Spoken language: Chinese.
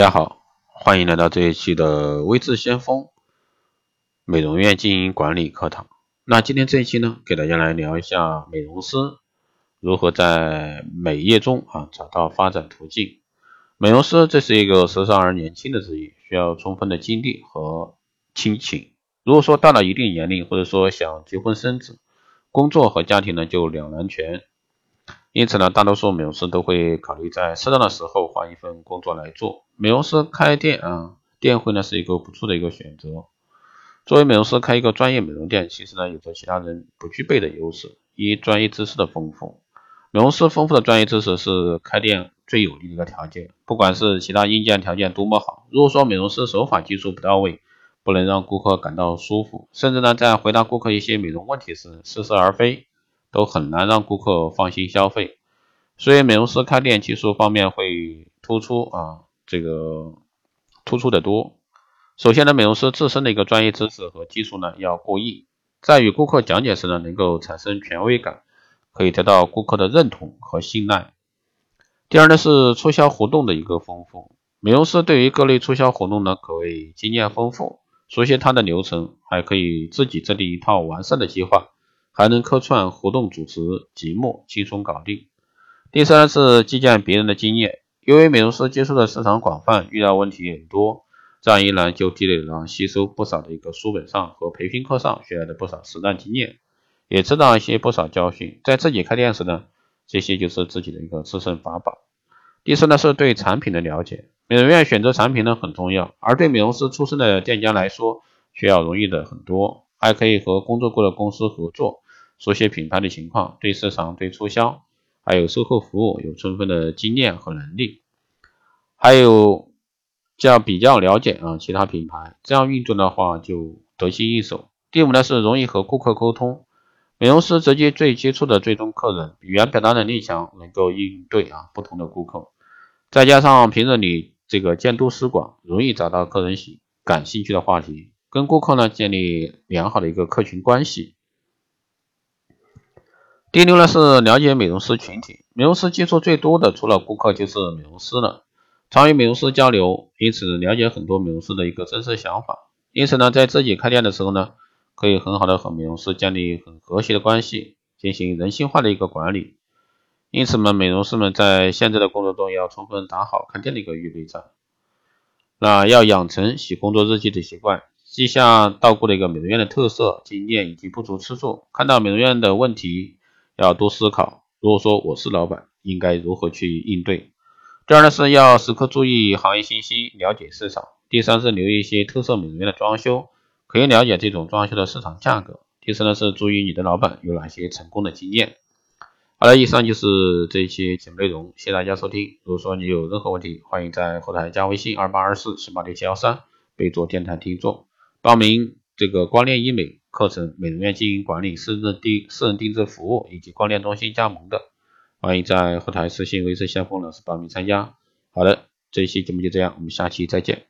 大家好，欢迎来到这一期的微智先锋美容院经营管理课堂。那今天这一期呢，给大家来聊一下美容师如何在美业中啊找到发展途径。美容师这是一个时尚而年轻的职业，需要充分的精力和亲情。如果说到了一定年龄，或者说想结婚生子，工作和家庭呢就两难全。因此呢，大多数美容师都会考虑在适当的时候换一份工作来做。美容师开店啊，店会呢是一个不错的一个选择。作为美容师开一个专业美容店，其实呢有着其他人不具备的优势：一、专业知识的丰富。美容师丰富的专业知识是开店最有利的一个条件。不管是其他硬件条件多么好，如果说美容师手法技术不到位，不能让顾客感到舒服，甚至呢在回答顾客一些美容问题时似是而非。都很难让顾客放心消费，所以美容师开店技术方面会突出啊，这个突出的多。首先呢，美容师自身的一个专业知识和技术呢要过硬，在与顾客讲解时呢能够产生权威感，可以得到顾客的认同和信赖。第二呢是促销活动的一个丰富，美容师对于各类促销活动呢可谓经验丰富，熟悉它的流程，还可以自己制定一套完善的计划。还能客串活动主持，即墨轻松搞定。第三是借鉴别人的经验，因为美容师接触的市场广泛，遇到问题也多，这样一来就积累了吸收不少的一个书本上和培训课上学来的不少实战经验，也知道一些不少教训，在自己开店时呢，这些就是自己的一个制胜法宝。第四呢是对产品的了解，美容院选择产品呢很重要，而对美容师出身的店家来说，需要容易的很多。还可以和工作过的公司合作，熟悉品牌的情况，对市场、对促销，还有售后服务有充分的经验和能力，还有这样比较了解啊其他品牌，这样运作的话就得心应手。第五呢是容易和顾客沟通，美容师直接最接触的最终客人，语言表达能力强，能够应对啊不同的顾客，再加上平日里这个见多识广，容易找到客人喜感兴趣的话题。跟顾客呢建立良好的一个客群关系。第六呢是了解美容师群体，美容师接触最多的除了顾客就是美容师了，常与美容师交流，因此了解很多美容师的一个真实想法。因此呢，在自己开店的时候呢，可以很好的和美容师建立很和谐的关系，进行人性化的一个管理。因此呢，美容师们在现在的工作中要充分打好开店的一个预备战，那要养成写工作日记的习惯。记下到过的一个美容院的特色、经验以及不足之处，看到美容院的问题要多思考。如果说我是老板，应该如何去应对？第二呢是要时刻注意行业信息，了解市场。第三是留意一些特色美容院的装修，可以了解这种装修的市场价格。第四呢是注意你的老板有哪些成功的经验。好了，以上就是这一期节目内容，谢谢大家收听。如果说你有任何问题，欢迎在后台加微信二八二四七八六七幺三，备注电台听众。报名这个光电医美课程、美容院经营管理、私人定私人定制服务以及光电中心加盟的，欢迎在后台私信微信先锋老师报名参加。好的，这一期节目就这样，我们下期再见。